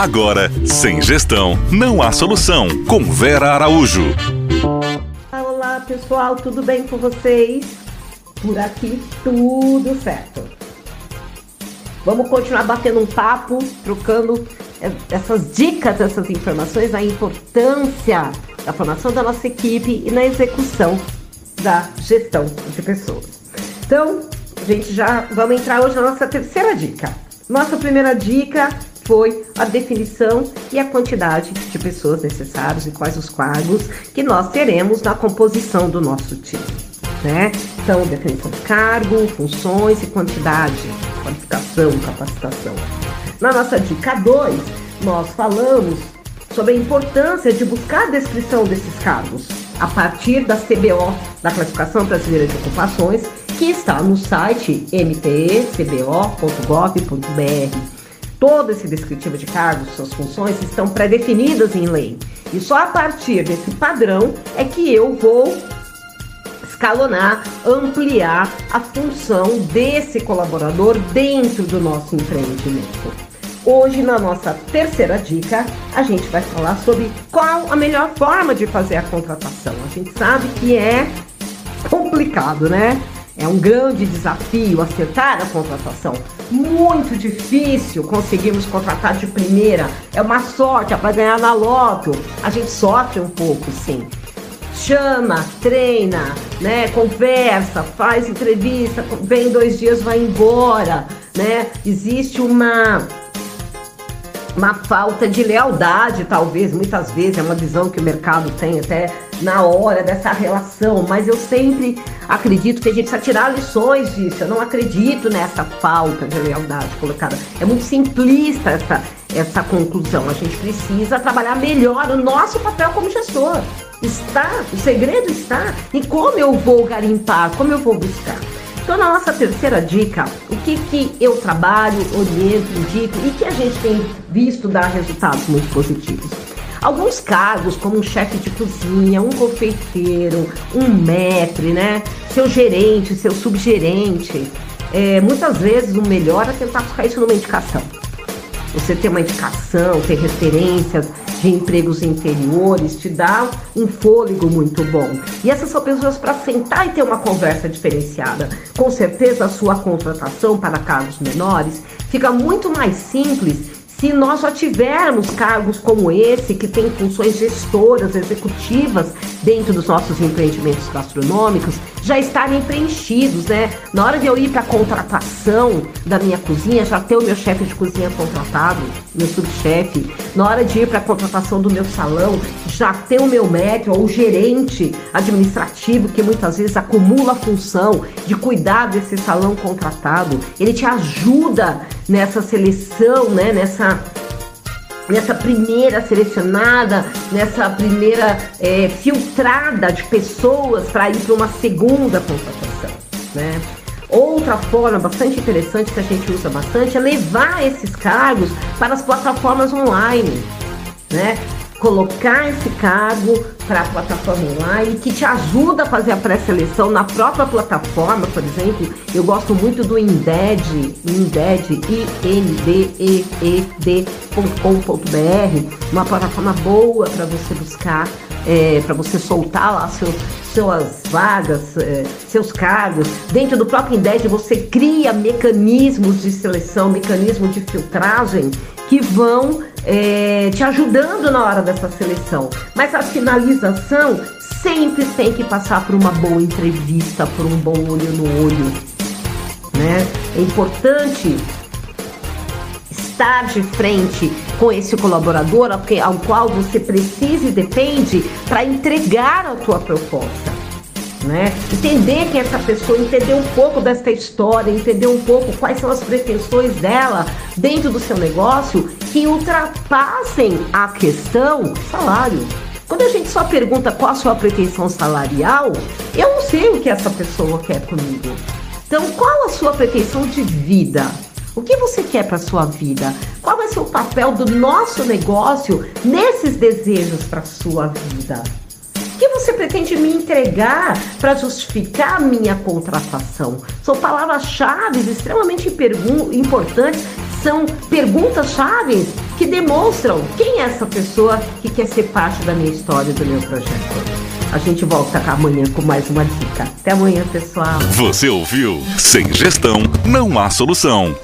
Agora, sem gestão, não há solução. Com Vera Araújo. Olá, pessoal, tudo bem com vocês? Por aqui, tudo certo. Vamos continuar batendo um papo, trocando essas dicas, essas informações, a importância da formação da nossa equipe e na execução da gestão de pessoas. Então, a gente já vamos entrar hoje na nossa terceira dica. Nossa primeira dica foi a definição e a quantidade de pessoas necessárias e quais os cargos que nós teremos na composição do nosso time. Né? Então, definição de cargo, funções e quantidade, qualificação, capacitação. Na nossa dica 2, nós falamos sobre a importância de buscar a descrição desses cargos a partir da CBO, da Classificação Brasileira de Ocupações, que está no site mpecbo.gov.br todo esse descritivo de cargos, suas funções estão pré-definidas em lei. E só a partir desse padrão é que eu vou escalonar, ampliar a função desse colaborador dentro do nosso empreendimento. Hoje, na nossa terceira dica, a gente vai falar sobre qual a melhor forma de fazer a contratação. A gente sabe que é complicado, né? É um grande desafio acertar a contratação. Muito difícil conseguirmos contratar de primeira. É uma sorte, é para ganhar na loto. A gente sofre um pouco, sim. Chama, treina, né? Conversa, faz entrevista, vem dois dias, vai embora, né? Existe uma uma falta de lealdade, talvez, muitas vezes, é uma visão que o mercado tem até na hora dessa relação, mas eu sempre acredito que a gente precisa tirar lições disso. Eu não acredito nessa falta de lealdade colocada. É muito simplista essa, essa conclusão. A gente precisa trabalhar melhor o nosso papel como gestor. Está, o segredo está em como eu vou garimpar, como eu vou buscar. Então, na nossa terceira dica, o que, que eu trabalho, oriento, indico e que a gente tem visto dar resultados muito positivos. Alguns cargos, como um chefe de cozinha, um confeiteiro, um maître, né? Seu gerente, seu subgerente. É, muitas vezes o melhor é tentar buscar isso numa indicação. Você ter uma indicação, ter referências de empregos interiores, te dá um fôlego muito bom. E essas são pessoas para sentar e ter uma conversa diferenciada. Com certeza, a sua contratação para cargos menores fica muito mais simples se nós já tivermos cargos como esse, que tem funções gestoras, executivas dentro dos nossos empreendimentos gastronômicos, já estarem preenchidos, né? Na hora de eu ir para a contratação da minha cozinha, já ter o meu chefe de cozinha contratado, meu subchefe. Na hora de ir para a contratação do meu salão, já ter o meu médico ou gerente administrativo que muitas vezes acumula a função de cuidar desse salão contratado. Ele te ajuda nessa seleção, né? Nessa nessa primeira selecionada, nessa primeira é, filtrada de pessoas para ir para uma segunda contratação, né? Outra forma bastante interessante que a gente usa bastante é levar esses cargos para as plataformas online, né? Colocar esse cargo para a plataforma online que te ajuda a fazer a pré-seleção na própria plataforma, por exemplo. Eu gosto muito do Inded, Inded, I-N-D-E-E-D.com.br, uma plataforma boa para você buscar, é, para você soltar lá seu, suas vagas, é, seus cargos. Dentro do próprio Inded você cria mecanismos de seleção, mecanismos de filtragem que vão é, te ajudando na hora dessa seleção. Mas a finalização sempre tem que passar por uma boa entrevista, por um bom olho no olho. Né? É importante estar de frente com esse colaborador ao qual você precisa e depende para entregar a tua proposta né? Entender que essa pessoa, entender um pouco dessa história, entender um pouco quais são as pretensões dela dentro do seu negócio que ultrapassem a questão salário. Quando a gente só pergunta qual a sua pretensão salarial, eu não sei o que essa pessoa quer comigo. Então, qual a sua pretensão de vida? O que você quer para sua vida? Qual vai ser o papel do nosso negócio nesses desejos para sua vida? que você pretende me entregar para justificar a minha contratação? São palavras-chave extremamente importantes, são perguntas-chave que demonstram quem é essa pessoa que quer ser parte da minha história, do meu projeto. A gente volta amanhã com mais uma dica. Até amanhã, pessoal. Você ouviu? Sem gestão, não há solução.